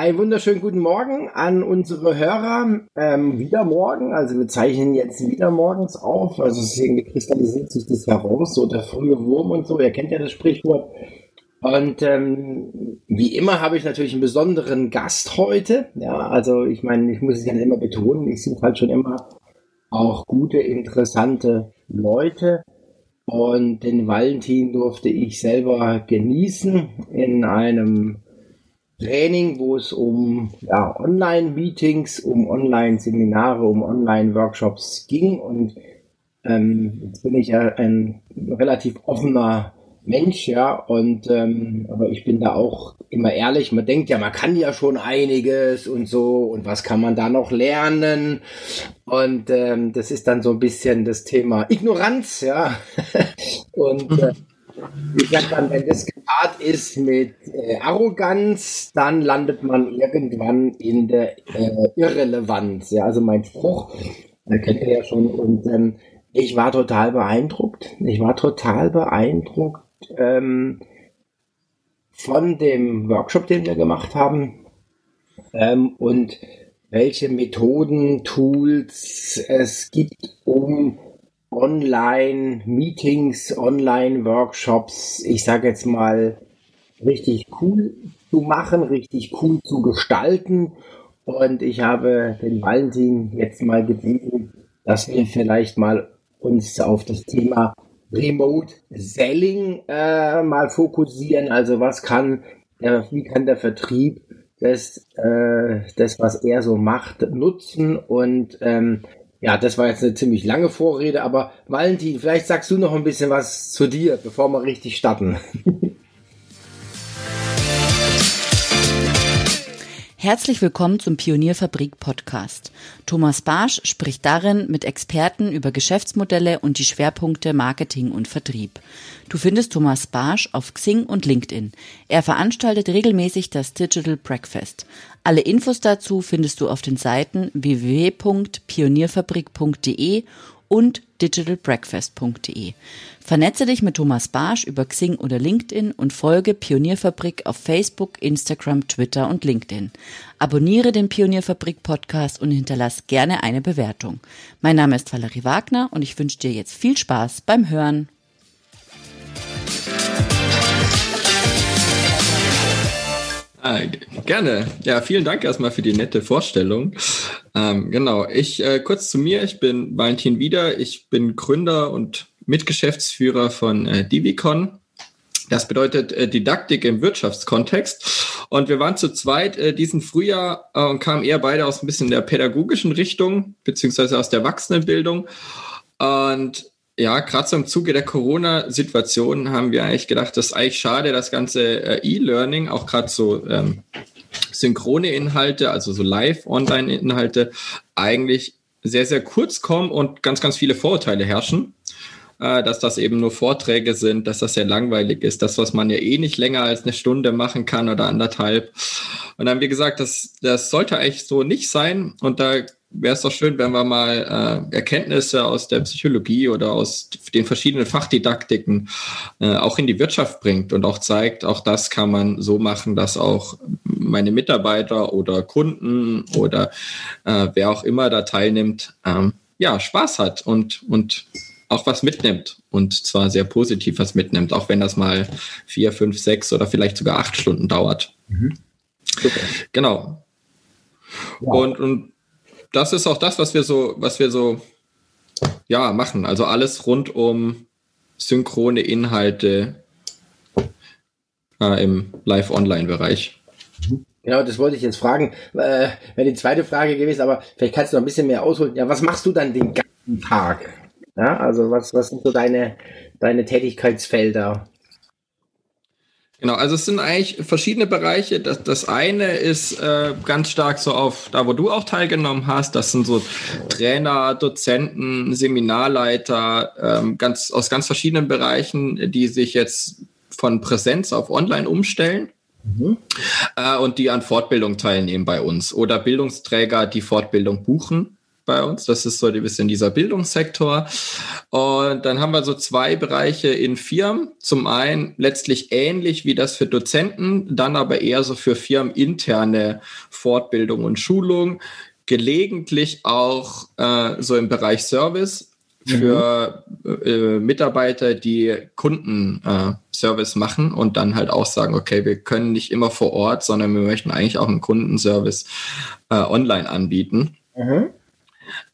einen wunderschönen guten Morgen an unsere Hörer. Ähm, wieder morgen, also wir zeichnen jetzt wieder morgens auf. Also deswegen kristallisiert sich das heraus, so der frühe Wurm und so. Ihr kennt ja das Sprichwort. Und ähm, wie immer habe ich natürlich einen besonderen Gast heute. Ja, also ich meine, ich muss es ja immer betonen, ich suche halt schon immer auch gute, interessante Leute. Und den Valentin durfte ich selber genießen in einem Training, wo es um ja, Online-Meetings, um Online-Seminare, um Online-Workshops ging. Und ähm, jetzt bin ich ja ein relativ offener Mensch, ja, und ähm, aber ich bin da auch immer ehrlich. Man denkt ja, man kann ja schon einiges und so und was kann man da noch lernen? Und ähm, das ist dann so ein bisschen das Thema Ignoranz, ja. und äh, ich sag dann, wenn das gepaart ist mit äh, Arroganz, dann landet man irgendwann in der äh, Irrelevanz. Ja, also mein Spruch, da kennt ihr ja schon. Und ähm, ich war total beeindruckt. Ich war total beeindruckt ähm, von dem Workshop, den wir gemacht haben. Ähm, und welche Methoden, Tools es gibt, um Online-Meetings, Online-Workshops, ich sage jetzt mal, richtig cool zu machen, richtig cool zu gestalten. Und ich habe den Valentin jetzt mal gebeten, dass wir vielleicht mal uns auf das Thema Remote Selling äh, mal fokussieren. Also was kann, äh, wie kann der Vertrieb das, äh, das, was er so macht, nutzen und ähm, ja, das war jetzt eine ziemlich lange Vorrede, aber Valentin, vielleicht sagst du noch ein bisschen was zu dir, bevor wir richtig starten. Herzlich willkommen zum Pionierfabrik Podcast. Thomas Barsch spricht darin mit Experten über Geschäftsmodelle und die Schwerpunkte Marketing und Vertrieb. Du findest Thomas Barsch auf Xing und LinkedIn. Er veranstaltet regelmäßig das Digital Breakfast. Alle Infos dazu findest du auf den Seiten www.pionierfabrik.de und digitalbreakfast.de. Vernetze dich mit Thomas Barsch über Xing oder LinkedIn und folge Pionierfabrik auf Facebook, Instagram, Twitter und LinkedIn. Abonniere den Pionierfabrik Podcast und hinterlass gerne eine Bewertung. Mein Name ist Valerie Wagner und ich wünsche dir jetzt viel Spaß beim Hören. Ah, gerne. Ja, vielen Dank erstmal für die nette Vorstellung. Ähm, genau, ich äh, kurz zu mir. Ich bin Valentin Wieder. Ich bin Gründer und Mitgeschäftsführer von äh, Divicon. Das bedeutet äh, Didaktik im Wirtschaftskontext. Und wir waren zu zweit äh, diesen Frühjahr äh, und kamen eher beide aus ein bisschen der pädagogischen Richtung, beziehungsweise aus der Erwachsenenbildung. Und ja, gerade so im Zuge der Corona-Situation haben wir eigentlich gedacht, das ist eigentlich schade, das ganze äh, E-Learning, auch gerade so ähm, synchrone Inhalte, also so Live-Online-Inhalte, eigentlich sehr, sehr kurz kommen und ganz, ganz viele Vorurteile herrschen. Äh, dass das eben nur Vorträge sind, dass das sehr langweilig ist, das, was man ja eh nicht länger als eine Stunde machen kann oder anderthalb. Und dann haben wir gesagt, das, das sollte eigentlich so nicht sein. Und da wäre es doch schön, wenn wir mal äh, Erkenntnisse aus der Psychologie oder aus den verschiedenen Fachdidaktiken äh, auch in die Wirtschaft bringt und auch zeigt, auch das kann man so machen, dass auch meine Mitarbeiter oder Kunden oder äh, wer auch immer da teilnimmt, ähm, ja, Spaß hat und, und auch was mitnimmt und zwar sehr positiv was mitnimmt, auch wenn das mal vier, fünf, sechs oder vielleicht sogar acht Stunden dauert. Mhm. Genau. Ja. Und, und das ist auch das, was wir so, was wir so ja, machen. Also alles rund um synchrone Inhalte äh, im Live-Online-Bereich. Genau, das wollte ich jetzt fragen. Äh, Wäre die zweite Frage gewesen, aber vielleicht kannst du noch ein bisschen mehr ausholen. Ja, was machst du dann den ganzen Tag? Ja, also was, was sind so deine, deine Tätigkeitsfelder? Genau, also es sind eigentlich verschiedene Bereiche. Das, das eine ist äh, ganz stark so auf, da wo du auch teilgenommen hast, das sind so Trainer, Dozenten, Seminarleiter, ähm, ganz, aus ganz verschiedenen Bereichen, die sich jetzt von Präsenz auf Online umstellen. Mhm. Äh, und die an Fortbildung teilnehmen bei uns oder Bildungsträger, die Fortbildung buchen bei uns. Das ist so ein bisschen dieser Bildungssektor. Und dann haben wir so zwei Bereiche in Firmen. Zum einen letztlich ähnlich wie das für Dozenten, dann aber eher so für firmeninterne Fortbildung und Schulung. Gelegentlich auch äh, so im Bereich Service für mhm. äh, Mitarbeiter, die Kundenservice äh, machen und dann halt auch sagen, okay, wir können nicht immer vor Ort, sondern wir möchten eigentlich auch einen Kundenservice äh, online anbieten. Mhm.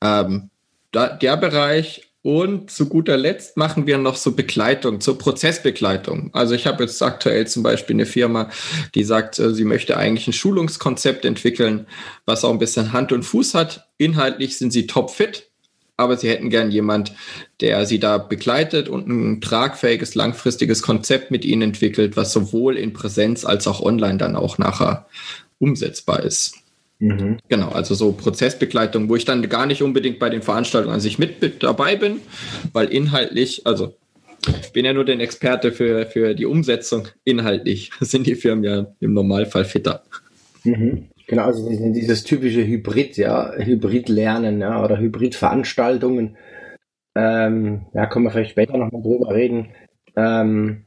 Ähm, da, der Bereich und zu guter Letzt machen wir noch so Begleitung, zur Prozessbegleitung. Also ich habe jetzt aktuell zum Beispiel eine Firma, die sagt, äh, sie möchte eigentlich ein Schulungskonzept entwickeln, was auch ein bisschen Hand und Fuß hat. Inhaltlich sind sie topfit, aber sie hätten gern jemand, der sie da begleitet und ein tragfähiges, langfristiges Konzept mit ihnen entwickelt, was sowohl in Präsenz als auch online dann auch nachher umsetzbar ist. Mhm. Genau, also so Prozessbegleitung, wo ich dann gar nicht unbedingt bei den Veranstaltungen an sich mit dabei bin, weil inhaltlich, also ich bin ja nur der Experte für, für die Umsetzung. Inhaltlich sind die Firmen ja im Normalfall fitter. Mhm. Genau, also dieses typische Hybrid, ja, Hybrid-Lernen, ja, oder Hybrid-Veranstaltungen. Ähm, ja, können wir vielleicht später nochmal drüber reden. Ähm,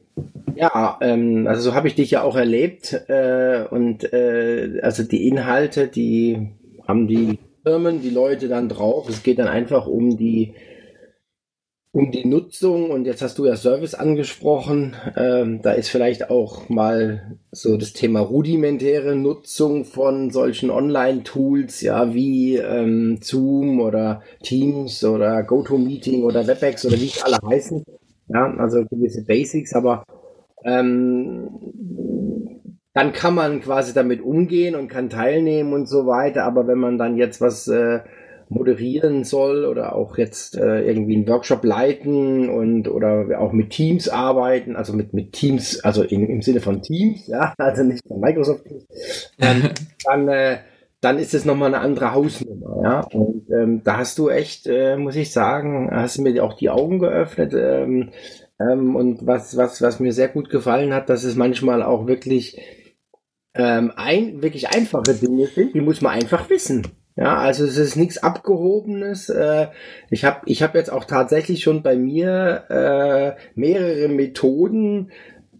ja, ähm, also so habe ich dich ja auch erlebt äh, und äh, also die Inhalte, die haben die Firmen, die Leute dann drauf. Es geht dann einfach um die um die Nutzung und jetzt hast du ja Service angesprochen. Ähm, da ist vielleicht auch mal so das Thema rudimentäre Nutzung von solchen Online-Tools, ja, wie ähm, Zoom oder Teams oder GoToMeeting oder WebEx oder wie sie alle heißen. Ja, also gewisse Basics, aber ähm, dann kann man quasi damit umgehen und kann teilnehmen und so weiter. Aber wenn man dann jetzt was äh, moderieren soll oder auch jetzt äh, irgendwie einen Workshop leiten und oder auch mit Teams arbeiten, also mit, mit Teams, also in, im Sinne von Teams, ja, also nicht von Microsoft Teams, ähm, dann, äh, dann ist es nochmal eine andere Hausnummer, ja. Und ähm, da hast du echt, äh, muss ich sagen, hast mir auch die Augen geöffnet. Ähm, ähm, und was, was, was mir sehr gut gefallen hat, dass es manchmal auch wirklich ähm, ein, wirklich einfache Dinge sind, die muss man einfach wissen. Ja, also es ist nichts Abgehobenes. Äh, ich habe ich hab jetzt auch tatsächlich schon bei mir äh, mehrere Methoden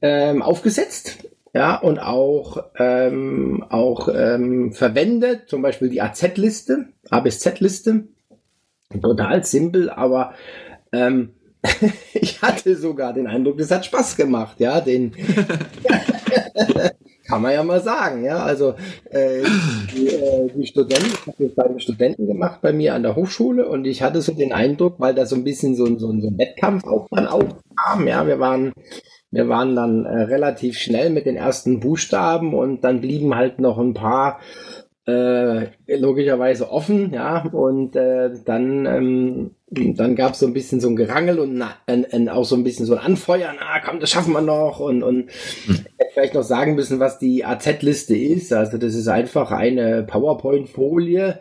ähm, aufgesetzt. Ja, und auch, ähm, auch ähm, verwendet, zum Beispiel die AZ-Liste, A bis Z-Liste. Total simpel, aber ähm, ich hatte sogar den Eindruck, das hat Spaß gemacht, ja, den kann man ja mal sagen, ja. Also äh, die, äh, die Studenten, ich habe das bei den Studenten gemacht bei mir an der Hochschule und ich hatte so den Eindruck, weil da so ein bisschen so, so, so ein Wettkampf auch dann aufkam, ja, wir waren wir waren dann äh, relativ schnell mit den ersten Buchstaben und dann blieben halt noch ein paar äh, logischerweise offen, ja, und äh, dann, ähm, dann gab es so ein bisschen so ein Gerangel und na, ein, ein, auch so ein bisschen so ein Anfeuern, ah, komm, das schaffen wir noch und, und hm. vielleicht noch sagen müssen, was die AZ-Liste ist. Also das ist einfach eine PowerPoint-Folie,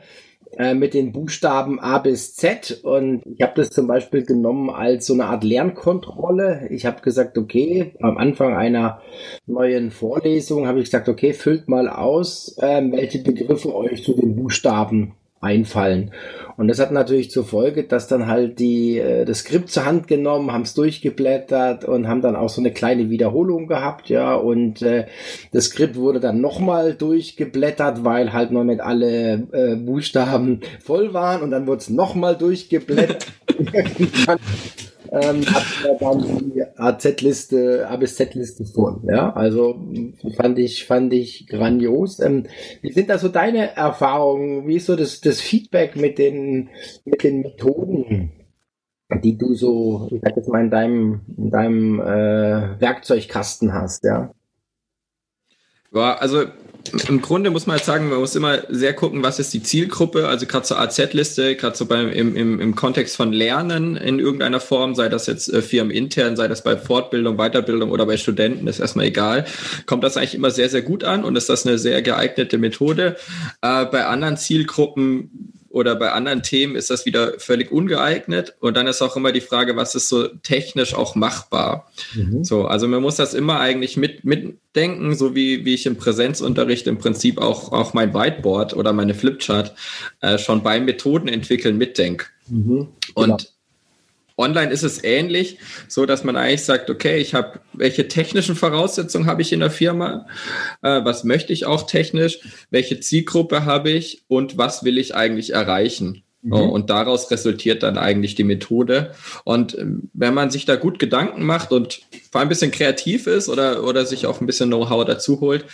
äh, mit den Buchstaben A bis Z und ich habe das zum Beispiel genommen als so eine Art Lernkontrolle. Ich habe gesagt, okay, am Anfang einer neuen Vorlesung habe ich gesagt, okay, füllt mal aus, äh, welche Begriffe euch zu den Buchstaben einfallen. Und das hat natürlich zur Folge, dass dann halt die äh, das Skript zur Hand genommen, haben es durchgeblättert und haben dann auch so eine kleine Wiederholung gehabt, ja. Und äh, das Skript wurde dann nochmal durchgeblättert, weil halt noch nicht alle äh, Buchstaben voll waren und dann wurde es nochmal durchgeblättert. ähm, hat dann die AZ-Liste, A bis Z-Liste vor. Ja, also fand ich, fand ich grandios. Ähm, wie sind da so deine Erfahrungen? Wie ist so das, das Feedback mit den, mit den Methoden, die du so, ich sag jetzt mal, in deinem, in deinem äh, Werkzeugkasten hast, ja? War, also im Grunde muss man halt sagen, man muss immer sehr gucken, was ist die Zielgruppe. Also gerade zur AZ-Liste, gerade so beim, im, im, im Kontext von Lernen in irgendeiner Form, sei das jetzt äh, firmenintern, sei das bei Fortbildung, Weiterbildung oder bei Studenten, ist erstmal egal, kommt das eigentlich immer sehr, sehr gut an und ist das eine sehr geeignete Methode. Äh, bei anderen Zielgruppen oder bei anderen Themen ist das wieder völlig ungeeignet. Und dann ist auch immer die Frage, was ist so technisch auch machbar? Mhm. So, also man muss das immer eigentlich mit, mitdenken, so wie, wie ich im Präsenzunterricht im Prinzip auch, auch mein Whiteboard oder meine Flipchart äh, schon beim Methoden entwickeln mitdenke. Mhm. Und genau. Online ist es ähnlich, so dass man eigentlich sagt, okay, ich habe welche technischen Voraussetzungen habe ich in der Firma, äh, was möchte ich auch technisch, welche Zielgruppe habe ich und was will ich eigentlich erreichen. Mhm. Und daraus resultiert dann eigentlich die Methode. Und ähm, wenn man sich da gut Gedanken macht und vor allem ein bisschen kreativ ist oder, oder sich auch ein bisschen Know-how dazu holt,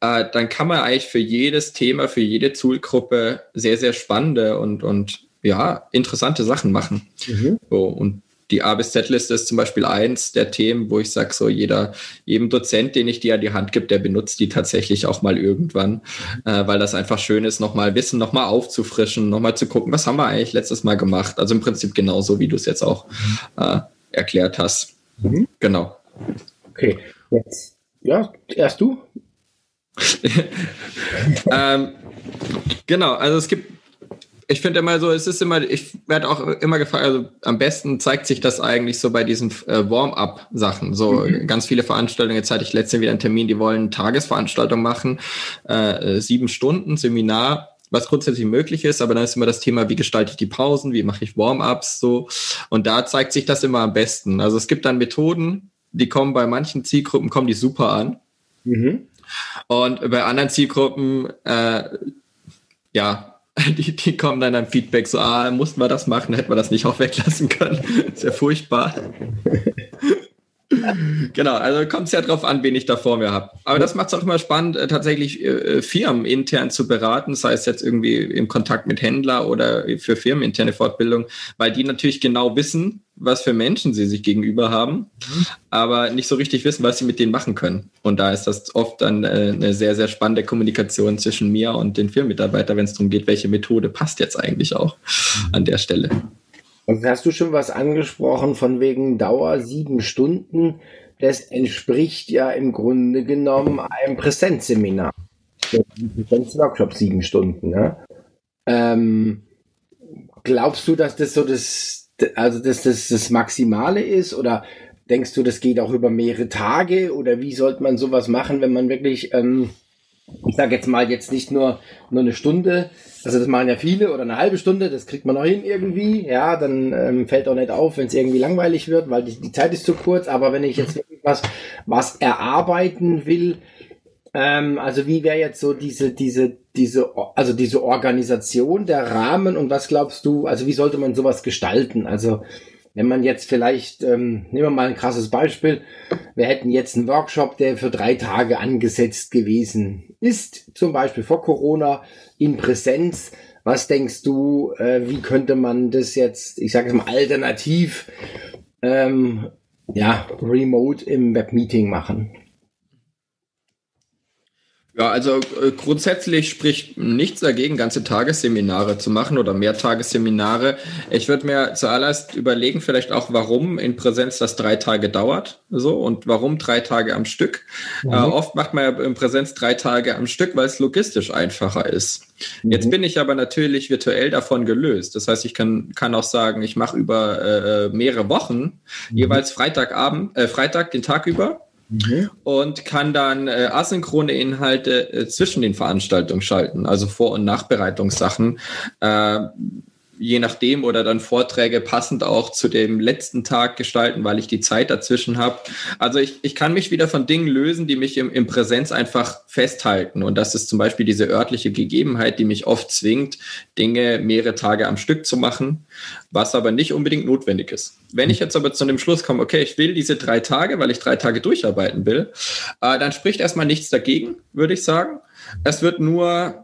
äh, dann kann man eigentlich für jedes Thema, für jede Zielgruppe sehr, sehr spannende und, und ja, interessante Sachen machen. Mhm. So, und die A bis Z-Liste ist zum Beispiel eins der Themen, wo ich sage, so jeder, jedem Dozent, den ich dir an die Hand gebe, der benutzt die tatsächlich auch mal irgendwann, äh, weil das einfach schön ist, nochmal Wissen nochmal aufzufrischen, nochmal zu gucken, was haben wir eigentlich letztes Mal gemacht. Also im Prinzip genauso, wie du es jetzt auch äh, erklärt hast. Mhm. Genau. Okay, jetzt, ja, erst du. ähm, genau, also es gibt ich finde immer so, es ist immer, ich werde auch immer gefragt, also am besten zeigt sich das eigentlich so bei diesen äh, Warm-up-Sachen. So mhm. ganz viele Veranstaltungen, jetzt hatte ich letztens wieder einen Termin, die wollen Tagesveranstaltung machen, äh, sieben Stunden Seminar was grundsätzlich möglich ist, aber dann ist immer das Thema, wie gestalte ich die Pausen, wie mache ich Warm-ups so. Und da zeigt sich das immer am besten. Also es gibt dann Methoden, die kommen bei manchen Zielgruppen, kommen die super an. Mhm. Und bei anderen Zielgruppen, äh, ja, die, die kommen dann am Feedback so, ah, mussten wir das machen, hätten wir das nicht auch weglassen können. Sehr furchtbar. Genau, also kommt es ja drauf an, wen ich da vor mir habe. Aber das macht es auch immer spannend, äh, tatsächlich äh, Firmen intern zu beraten, sei es jetzt irgendwie im Kontakt mit Händler oder für firmeninterne Fortbildung, weil die natürlich genau wissen, was für Menschen sie sich gegenüber haben, aber nicht so richtig wissen, was sie mit denen machen können. Und da ist das oft dann äh, eine sehr, sehr spannende Kommunikation zwischen mir und den Firmenmitarbeitern, wenn es darum geht, welche Methode passt jetzt eigentlich auch an der Stelle. Und hast du schon was angesprochen von wegen Dauer sieben Stunden? Das entspricht ja im Grunde genommen einem Präsenzseminar. Präsenzworkshop sieben Stunden. Ne? Ähm, glaubst du, dass das so das also dass das das Maximale ist oder denkst du, das geht auch über mehrere Tage oder wie sollte man sowas machen, wenn man wirklich, ähm, ich sage jetzt mal jetzt nicht nur nur eine Stunde, also das machen ja viele oder eine halbe Stunde, das kriegt man auch hin irgendwie, ja, dann ähm, fällt auch nicht auf, wenn es irgendwie langweilig wird, weil die, die Zeit ist zu kurz, aber wenn ich jetzt was was erarbeiten will, ähm, also wie wäre jetzt so diese, diese, diese, also diese Organisation, der Rahmen und was glaubst du, also wie sollte man sowas gestalten? Also wenn man jetzt vielleicht, ähm, nehmen wir mal ein krasses Beispiel, wir hätten jetzt einen Workshop, der für drei Tage angesetzt gewesen ist, zum Beispiel vor Corona in Präsenz. Was denkst du, äh, wie könnte man das jetzt, ich sage es mal, alternativ, ähm, ja, remote im Webmeeting machen? Ja, also äh, grundsätzlich spricht nichts dagegen, ganze Tagesseminare zu machen oder Mehrtagesseminare. Ich würde mir zuallererst überlegen, vielleicht auch, warum in Präsenz das drei Tage dauert, so und warum drei Tage am Stück. Mhm. Äh, oft macht man ja in Präsenz drei Tage am Stück, weil es logistisch einfacher ist. Mhm. Jetzt bin ich aber natürlich virtuell davon gelöst. Das heißt, ich kann, kann auch sagen, ich mache über äh, mehrere Wochen mhm. jeweils Freitagabend, äh, Freitag den Tag über Mhm. Und kann dann äh, asynchrone Inhalte äh, zwischen den Veranstaltungen schalten, also Vor- und Nachbereitungssachen. Äh, je nachdem oder dann Vorträge passend auch zu dem letzten Tag gestalten, weil ich die Zeit dazwischen habe. Also ich, ich kann mich wieder von Dingen lösen, die mich im, im Präsenz einfach festhalten. Und das ist zum Beispiel diese örtliche Gegebenheit, die mich oft zwingt, Dinge mehrere Tage am Stück zu machen, was aber nicht unbedingt notwendig ist. Wenn ich jetzt aber zu dem Schluss komme, okay, ich will diese drei Tage, weil ich drei Tage durcharbeiten will, äh, dann spricht erstmal nichts dagegen, würde ich sagen. Es wird nur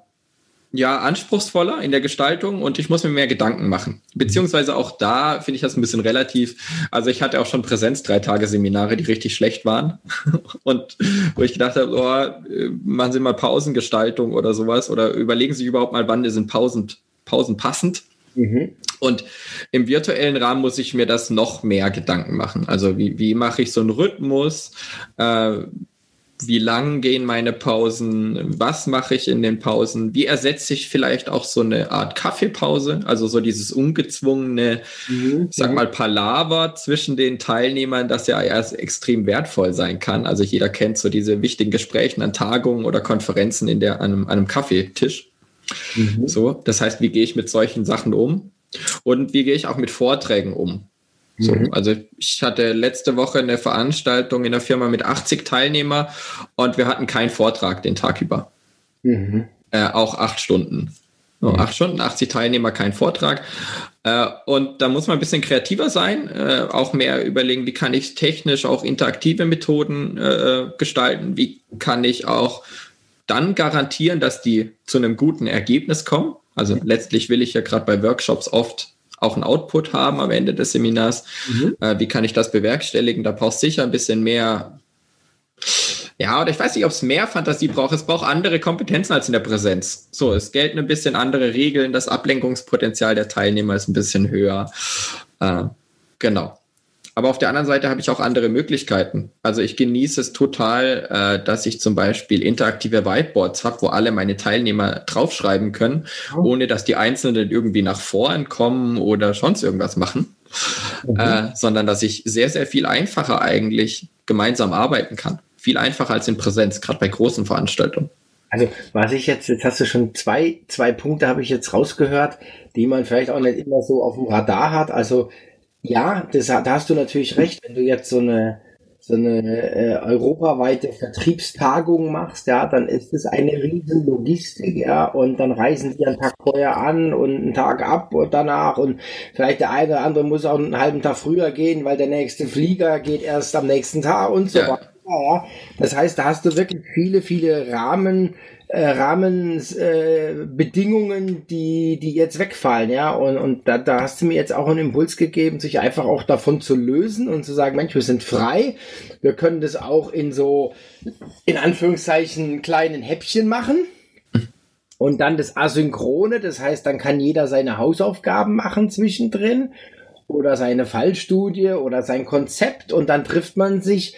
ja, anspruchsvoller in der Gestaltung und ich muss mir mehr Gedanken machen. Beziehungsweise auch da finde ich das ein bisschen relativ. Also ich hatte auch schon Präsenz drei Tage Seminare, die richtig schlecht waren und wo ich gedacht habe, oh, machen Sie mal Pausengestaltung oder sowas oder überlegen Sie überhaupt mal, wann sind Pausen, Pausen passend. Mhm. Und im virtuellen Rahmen muss ich mir das noch mehr Gedanken machen. Also wie, wie mache ich so einen Rhythmus? Äh, wie lang gehen meine Pausen, was mache ich in den Pausen, wie ersetze ich vielleicht auch so eine Art Kaffeepause, also so dieses ungezwungene, mhm. ich sag mal, Palaver zwischen den Teilnehmern, das ja erst extrem wertvoll sein kann. Also jeder kennt so diese wichtigen Gespräche an Tagungen oder Konferenzen in der, an, einem, an einem Kaffeetisch. Mhm. So, das heißt, wie gehe ich mit solchen Sachen um? Und wie gehe ich auch mit Vorträgen um? So, mhm. Also ich hatte letzte Woche eine Veranstaltung in der Firma mit 80 Teilnehmer und wir hatten keinen Vortrag den Tag über. Mhm. Äh, auch acht Stunden. So, acht Stunden, 80 Teilnehmer, kein Vortrag. Äh, und da muss man ein bisschen kreativer sein, äh, auch mehr überlegen, wie kann ich technisch auch interaktive Methoden äh, gestalten, wie kann ich auch dann garantieren, dass die zu einem guten Ergebnis kommen. Also letztlich will ich ja gerade bei Workshops oft auch ein Output haben am Ende des Seminars. Mhm. Äh, wie kann ich das bewerkstelligen? Da brauchst du sicher ein bisschen mehr. Ja, oder ich weiß nicht, ob es mehr Fantasie braucht. Es braucht andere Kompetenzen als in der Präsenz. So, es gelten ein bisschen andere Regeln. Das Ablenkungspotenzial der Teilnehmer ist ein bisschen höher. Äh, genau. Aber auf der anderen Seite habe ich auch andere Möglichkeiten. Also ich genieße es total, äh, dass ich zum Beispiel interaktive Whiteboards habe, wo alle meine Teilnehmer draufschreiben können, oh. ohne dass die Einzelnen irgendwie nach vorn kommen oder sonst irgendwas machen. Mhm. Äh, sondern dass ich sehr, sehr viel einfacher eigentlich gemeinsam arbeiten kann. Viel einfacher als in Präsenz, gerade bei großen Veranstaltungen. Also was ich jetzt, jetzt hast du schon zwei, zwei Punkte habe ich jetzt rausgehört, die man vielleicht auch nicht immer so auf dem Radar hat. Also ja, das, da hast du natürlich recht, wenn du jetzt so eine so eine äh, europaweite Vertriebstagung machst, ja, dann ist es eine riesen Logistik, ja, und dann reisen die einen Tag vorher an und einen Tag ab und danach und vielleicht der eine oder andere muss auch einen halben Tag früher gehen, weil der nächste Flieger geht erst am nächsten Tag und so ja. weiter. Ja. Das heißt, da hast du wirklich viele, viele Rahmen, äh, Rahmenbedingungen, äh, die, die jetzt wegfallen, ja. Und, und da, da hast du mir jetzt auch einen Impuls gegeben, sich einfach auch davon zu lösen und zu sagen, Mensch, wir sind frei. Wir können das auch in so, in Anführungszeichen, kleinen Häppchen machen. Und dann das Asynchrone, das heißt, dann kann jeder seine Hausaufgaben machen zwischendrin oder seine Fallstudie oder sein Konzept und dann trifft man sich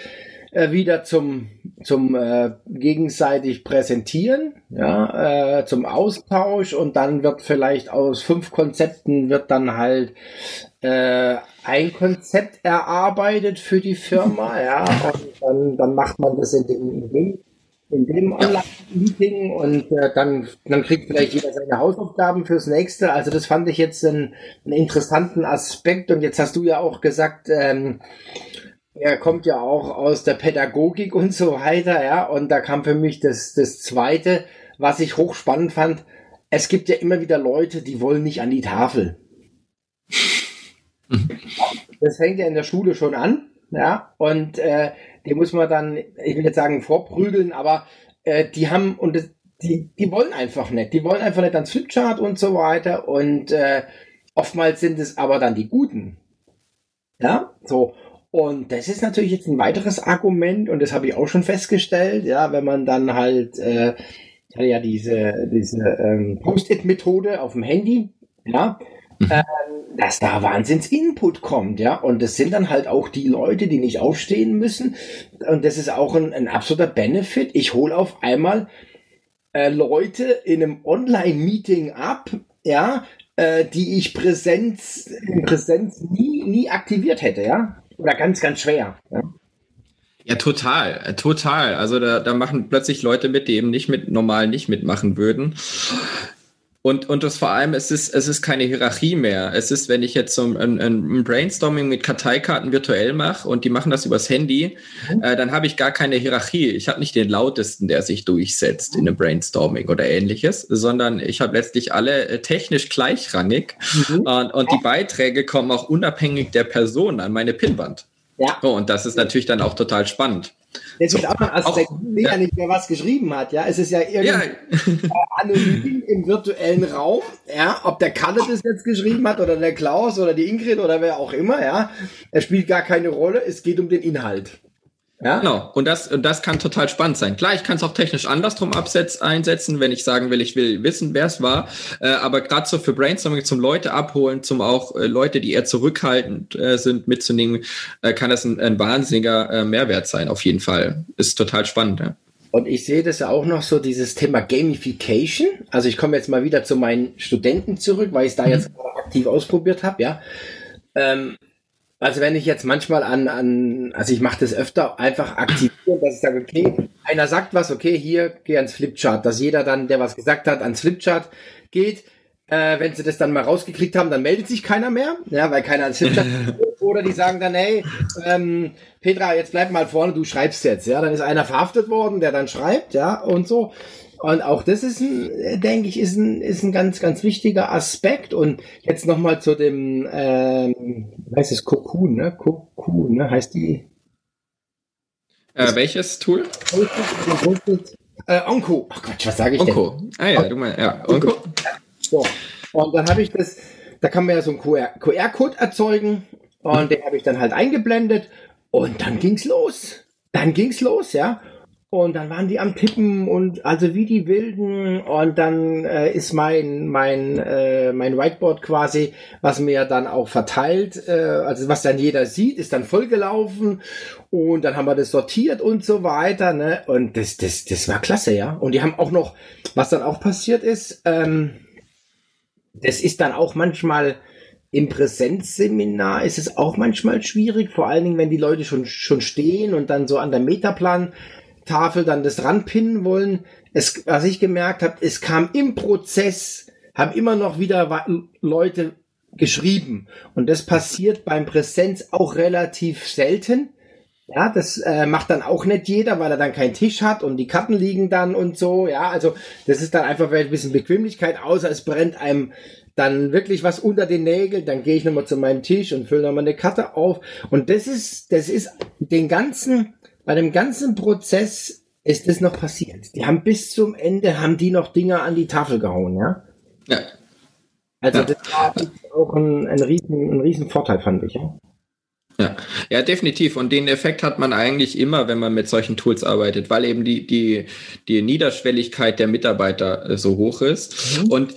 äh, wieder zum, zum äh, gegenseitig präsentieren, ja, äh, zum Austausch und dann wird vielleicht aus fünf Konzepten wird dann halt äh, ein Konzept erarbeitet für die Firma, ja, und dann, dann macht man das in dem, in dem, in dem Online-Meeting und äh, dann, dann kriegt vielleicht jeder seine Hausaufgaben fürs nächste. Also das fand ich jetzt einen, einen interessanten Aspekt und jetzt hast du ja auch gesagt, ähm, er kommt ja auch aus der Pädagogik und so weiter, ja. Und da kam für mich das, das zweite, was ich hochspannend fand. Es gibt ja immer wieder Leute, die wollen nicht an die Tafel. Das fängt ja in der Schule schon an, ja. Und äh, die muss man dann, ich will jetzt sagen, vorprügeln, aber äh, die haben und das, die, die wollen einfach nicht. Die wollen einfach nicht ans Flipchart und so weiter. Und äh, oftmals sind es aber dann die Guten. Ja, so. Und das ist natürlich jetzt ein weiteres Argument und das habe ich auch schon festgestellt, ja, wenn man dann halt äh, ja diese diese ähm, Post-it-Methode auf dem Handy, ja, ähm, dass da Wahnsinns-Input kommt, ja, und das sind dann halt auch die Leute, die nicht aufstehen müssen. Und das ist auch ein, ein absoluter Benefit. Ich hole auf einmal äh, Leute in einem Online-Meeting ab, ja, äh, die ich Präsenz in Präsenz nie nie aktiviert hätte, ja oder ganz, ganz schwer. Ja? Ja, total, total. Also da, da machen plötzlich Leute mit, die eben nicht mit normal nicht mitmachen würden. Und, und das vor allem, es ist, es ist keine Hierarchie mehr. Es ist, wenn ich jetzt so ein, ein Brainstorming mit Karteikarten virtuell mache und die machen das übers Handy, mhm. äh, dann habe ich gar keine Hierarchie. Ich habe nicht den lautesten, der sich durchsetzt in einem Brainstorming oder ähnliches, sondern ich habe letztlich alle äh, technisch gleichrangig mhm. und, und die Beiträge kommen auch unabhängig der Person an meine Pinnwand. Ja. Oh, und das ist natürlich dann auch total spannend. Das ist ein Aspekt, der ja. nicht mehr was geschrieben hat, ja. Es ist ja irgendwie ja. anonym im virtuellen Raum, ja. Ob der Kalle das jetzt geschrieben hat oder der Klaus oder die Ingrid oder wer auch immer, ja. Es spielt gar keine Rolle. Es geht um den Inhalt. Ja? Genau. Und das, und das kann total spannend sein. Klar, ich kann es auch technisch andersrum absetz, einsetzen, wenn ich sagen will, ich will wissen, wer es war. Äh, aber gerade so für Brainstorming, zum Leute abholen, zum auch äh, Leute, die eher zurückhaltend äh, sind, mitzunehmen, äh, kann das ein, ein wahnsinniger äh, Mehrwert sein, auf jeden Fall. Ist total spannend, ja. Und ich sehe das ja auch noch so, dieses Thema Gamification. Also ich komme jetzt mal wieder zu meinen Studenten zurück, weil ich es da jetzt mhm. aktiv ausprobiert habe, ja. Ähm, also wenn ich jetzt manchmal an, an also ich mache das öfter, einfach aktivieren, dass ich sage, okay, einer sagt was, okay, hier, geh ans Flipchart, dass jeder dann, der was gesagt hat, ans Flipchart geht. Äh, wenn sie das dann mal rausgekriegt haben, dann meldet sich keiner mehr, ja, weil keiner ans Flipchart Oder die sagen dann, hey, ähm, Petra, jetzt bleib mal vorne, du schreibst jetzt, ja. Dann ist einer verhaftet worden, der dann schreibt, ja, und so. Und auch das ist ein, denke ich, ist ein, ist ein ganz, ganz wichtiger Aspekt. Und jetzt nochmal zu dem, ähm, heißt es Cocoon, ne? Cocoon, ne? Heißt die? Äh, welches Tool? Äh, Onco. Ach Quatsch, was sage ich Onco. denn? Onco. Ah ja, du meinst, ja, Onco. So. Und dann habe ich das, da kann man ja so einen QR-Code erzeugen und den habe ich dann halt eingeblendet und dann ging's los. Dann ging's los, ja. Und dann waren die am Tippen und also wie die Wilden. Und dann äh, ist mein mein äh, mein Whiteboard quasi, was mir dann auch verteilt, äh, also was dann jeder sieht, ist dann vollgelaufen. Und dann haben wir das sortiert und so weiter. Ne? Und das das das war klasse, ja. Und die haben auch noch, was dann auch passiert ist, ähm, das ist dann auch manchmal im Präsenzseminar ist es auch manchmal schwierig, vor allen Dingen, wenn die Leute schon, schon stehen und dann so an der Metaplan Tafel dann das ranpinnen wollen. Es, was ich gemerkt habe, es kam im Prozess, haben immer noch wieder Leute geschrieben. Und das passiert beim Präsenz auch relativ selten. Ja, das äh, macht dann auch nicht jeder, weil er dann keinen Tisch hat und die Karten liegen dann und so. Ja, also das ist dann einfach ein bisschen Bequemlichkeit, außer es brennt einem dann wirklich was unter den Nägeln, dann gehe ich nochmal zu meinem Tisch und fülle nochmal eine Karte auf. Und das ist, das ist den ganzen, bei dem ganzen Prozess ist das noch passiert. Die haben bis zum Ende, haben die noch Dinge an die Tafel gehauen, ja? Ja. Also ja. das war auch ein, ein, riesen, ein riesen Vorteil, fand ich, ja. Ja. ja, definitiv. Und den Effekt hat man eigentlich immer, wenn man mit solchen Tools arbeitet, weil eben die, die, die Niederschwelligkeit der Mitarbeiter äh, so hoch ist. Mhm. Und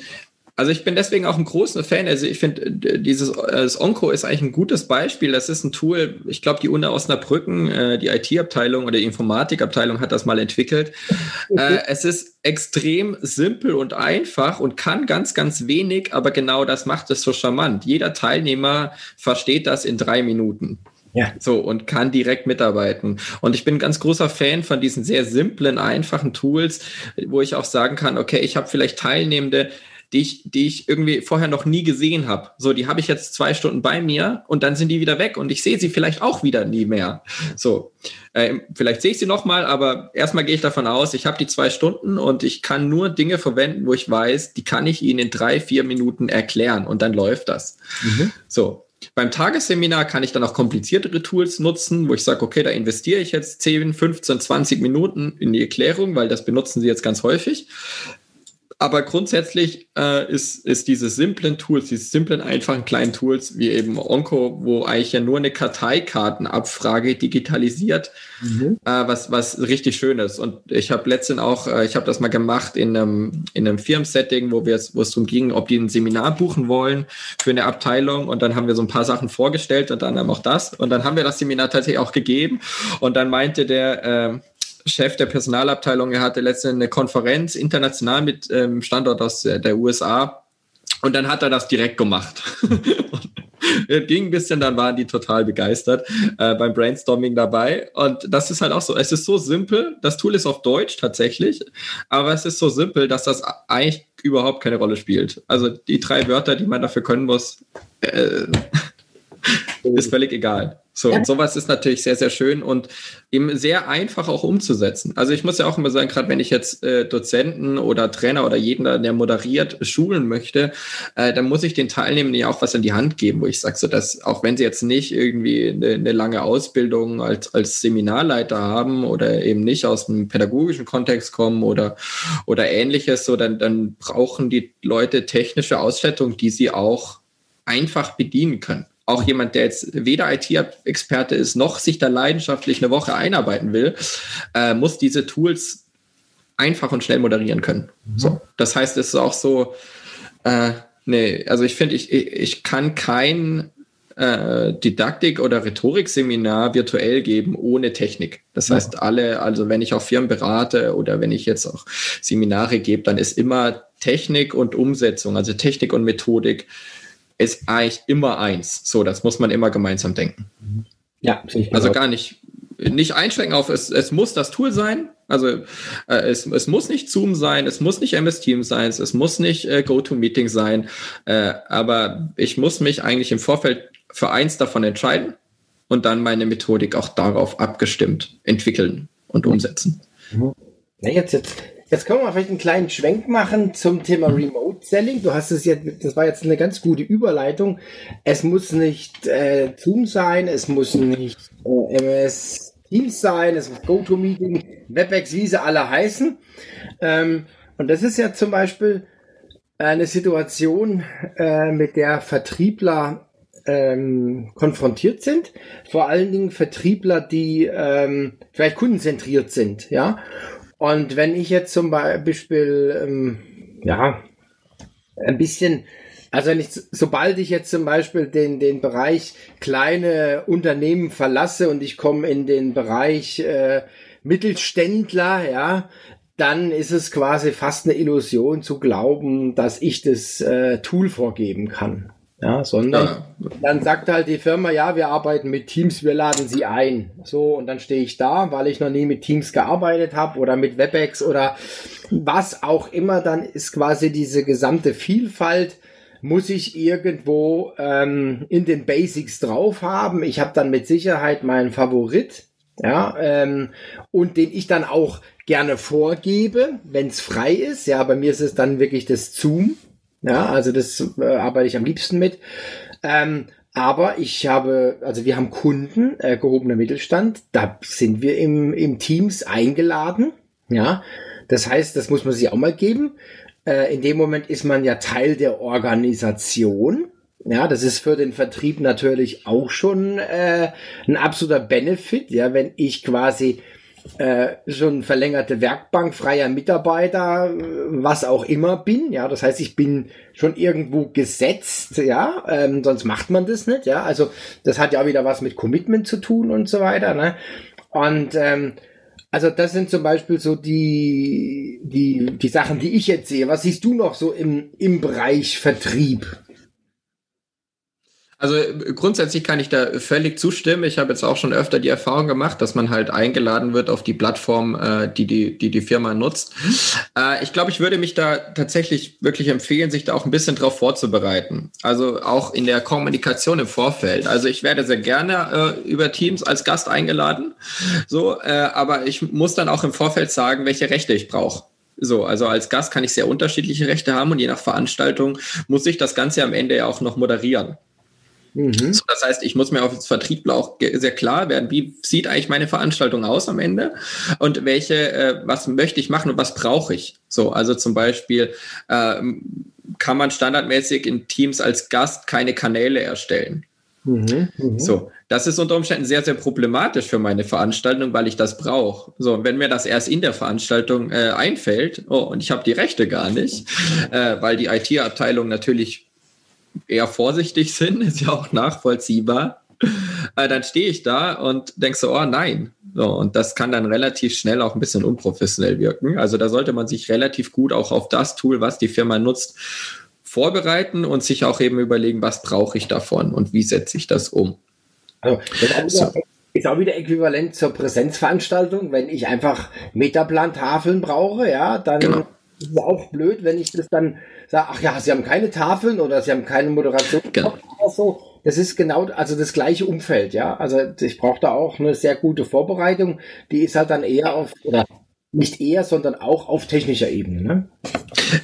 also ich bin deswegen auch ein großer Fan. Also ich finde, dieses das Onco ist eigentlich ein gutes Beispiel. Das ist ein Tool, ich glaube, die Uni Osnabrücken, äh, die IT-Abteilung oder die Informatikabteilung hat das mal entwickelt. Okay. Äh, es ist extrem simpel und einfach und kann ganz, ganz wenig, aber genau das macht es so charmant. Jeder Teilnehmer versteht das in drei Minuten. Ja. So, und kann direkt mitarbeiten. Und ich bin ein ganz großer Fan von diesen sehr simplen, einfachen Tools, wo ich auch sagen kann, okay, ich habe vielleicht Teilnehmende, die ich, die ich irgendwie vorher noch nie gesehen habe. So, die habe ich jetzt zwei Stunden bei mir und dann sind die wieder weg und ich sehe sie vielleicht auch wieder nie mehr. So, äh, vielleicht sehe ich sie noch mal, aber erstmal gehe ich davon aus, ich habe die zwei Stunden und ich kann nur Dinge verwenden, wo ich weiß, die kann ich Ihnen in drei, vier Minuten erklären und dann läuft das. Mhm. So, beim Tagesseminar kann ich dann auch kompliziertere Tools nutzen, wo ich sage, okay, da investiere ich jetzt 10, 15, 20 Minuten in die Erklärung, weil das benutzen Sie jetzt ganz häufig. Aber grundsätzlich äh, ist, ist diese simplen Tools, diese simplen, einfachen kleinen Tools wie eben Onco, wo eigentlich ja nur eine Karteikartenabfrage digitalisiert, mhm. äh, was, was richtig schön ist. Und ich habe letztens auch, äh, ich habe das mal gemacht in einem, in einem Firmensetting, wo wir wo es darum ging, ob die ein Seminar buchen wollen für eine Abteilung. Und dann haben wir so ein paar Sachen vorgestellt und dann haben auch das. Und dann haben wir das Seminar tatsächlich auch gegeben. Und dann meinte der, äh, Chef der Personalabteilung. Er hatte letztens eine Konferenz international mit ähm, Standort aus der, USA. Und dann hat er das direkt gemacht. ging ein bisschen, dann waren die total begeistert äh, beim Brainstorming dabei. Und das ist halt auch so. Es ist so simpel. Das Tool ist auf Deutsch tatsächlich, aber es ist so simpel, dass das eigentlich überhaupt keine Rolle spielt. Also die drei Wörter, die man dafür können muss, äh, ist völlig egal. So, ja. und sowas ist natürlich sehr, sehr schön und eben sehr einfach auch umzusetzen. Also ich muss ja auch immer sagen, gerade wenn ich jetzt äh, Dozenten oder Trainer oder jeden, der moderiert, schulen möchte, äh, dann muss ich den Teilnehmern ja auch was in die Hand geben, wo ich sage, so dass auch wenn sie jetzt nicht irgendwie eine, eine lange Ausbildung als, als Seminarleiter haben oder eben nicht aus einem pädagogischen Kontext kommen oder, oder ähnliches, so dann, dann brauchen die Leute technische Ausstattung, die sie auch einfach bedienen können. Auch jemand, der jetzt weder IT-Experte ist, noch sich da leidenschaftlich eine Woche einarbeiten will, äh, muss diese Tools einfach und schnell moderieren können. Mhm. So, das heißt, es ist auch so, äh, nee, also ich finde, ich, ich kann kein äh, Didaktik- oder Rhetorikseminar virtuell geben ohne Technik. Das ja. heißt, alle, also wenn ich auch Firmen berate oder wenn ich jetzt auch Seminare gebe, dann ist immer Technik und Umsetzung, also Technik und Methodik, ist eigentlich immer eins. So, das muss man immer gemeinsam denken. Ja, also gar nicht, nicht einschränken auf, es, es muss das Tool sein. Also äh, es, es muss nicht Zoom sein, es muss nicht MS Teams sein, es muss nicht äh, GoToMeeting sein, äh, aber ich muss mich eigentlich im Vorfeld für eins davon entscheiden und dann meine Methodik auch darauf abgestimmt entwickeln und umsetzen. Mhm. Ja, jetzt, jetzt, jetzt können wir vielleicht einen kleinen Schwenk machen zum Thema Remote Selling. Du hast es jetzt, das war jetzt eine ganz gute Überleitung. Es muss nicht äh, Zoom sein, es muss nicht äh, MS Teams sein, es muss GoToMeeting, WebEx, wie sie alle heißen. Ähm, und das ist ja zum Beispiel eine Situation, äh, mit der Vertriebler ähm, konfrontiert sind. Vor allen Dingen Vertriebler, die ähm, vielleicht kundenzentriert sind, ja. Und wenn ich jetzt zum Beispiel, ähm, ja, ein bisschen, also wenn ich, sobald ich jetzt zum Beispiel den, den Bereich kleine Unternehmen verlasse und ich komme in den Bereich äh, Mittelständler, ja, dann ist es quasi fast eine Illusion zu glauben, dass ich das äh, Tool vorgeben kann. Ja, sondern ja. dann sagt halt die Firma, ja, wir arbeiten mit Teams, wir laden sie ein. So, und dann stehe ich da, weil ich noch nie mit Teams gearbeitet habe oder mit WebEx oder was auch immer, dann ist quasi diese gesamte Vielfalt, muss ich irgendwo ähm, in den Basics drauf haben. Ich habe dann mit Sicherheit meinen Favorit, ja, ähm, und den ich dann auch gerne vorgebe, wenn es frei ist. Ja, bei mir ist es dann wirklich das Zoom. Ja, also das äh, arbeite ich am liebsten mit. Ähm, aber ich habe, also wir haben Kunden, äh, gehobener Mittelstand, da sind wir im, im Teams eingeladen. Ja, das heißt, das muss man sich auch mal geben. Äh, in dem Moment ist man ja Teil der Organisation. Ja, das ist für den Vertrieb natürlich auch schon äh, ein absoluter Benefit, ja, wenn ich quasi äh, schon verlängerte Werkbank, freier Mitarbeiter, was auch immer bin. Ja, das heißt, ich bin schon irgendwo gesetzt. Ja, ähm, sonst macht man das nicht. Ja, also das hat ja wieder was mit Commitment zu tun und so weiter. Ne? Und ähm, also das sind zum Beispiel so die, die, die Sachen, die ich jetzt sehe. Was siehst du noch so im, im Bereich Vertrieb? Also grundsätzlich kann ich da völlig zustimmen. Ich habe jetzt auch schon öfter die Erfahrung gemacht, dass man halt eingeladen wird auf die Plattform, äh, die, die, die die Firma nutzt. Äh, ich glaube, ich würde mich da tatsächlich wirklich empfehlen, sich da auch ein bisschen drauf vorzubereiten. Also auch in der Kommunikation im Vorfeld. Also ich werde sehr gerne äh, über Teams als Gast eingeladen. So, aber ich muss dann auch im Vorfeld sagen, welche Rechte ich brauche. So, also als Gast kann ich sehr unterschiedliche Rechte haben und je nach Veranstaltung muss ich das Ganze am Ende ja auch noch moderieren. Mhm. So, das heißt, ich muss mir auf Vertriebler auch sehr klar werden, wie sieht eigentlich meine Veranstaltung aus am Ende und welche, äh, was möchte ich machen und was brauche ich. So, also zum Beispiel äh, kann man standardmäßig in Teams als Gast keine Kanäle erstellen. Mhm, mh. So, das ist unter Umständen sehr, sehr problematisch für meine Veranstaltung, weil ich das brauche. So, wenn mir das erst in der Veranstaltung äh, einfällt, oh, und ich habe die Rechte gar nicht, äh, weil die IT-Abteilung natürlich eher vorsichtig sind, ist ja auch nachvollziehbar. Äh, dann stehe ich da und denke so, oh nein. So, und das kann dann relativ schnell auch ein bisschen unprofessionell wirken. Also da sollte man sich relativ gut auch auf das Tool, was die Firma nutzt, vorbereiten und sich auch eben überlegen, was brauche ich davon und wie setze ich das um. Also, das ist, auch wieder, ist auch wieder äquivalent zur Präsenzveranstaltung. Wenn ich einfach Metaplan-Tafeln brauche, ja, dann genau. Ist es auch blöd, wenn ich das dann sage, ach ja, sie haben keine Tafeln oder sie haben keine Moderation genau. oder so. Das ist genau, also das gleiche Umfeld, ja. Also ich brauche da auch eine sehr gute Vorbereitung. Die ist halt dann eher auf, oder nicht eher, sondern auch auf technischer Ebene, ne?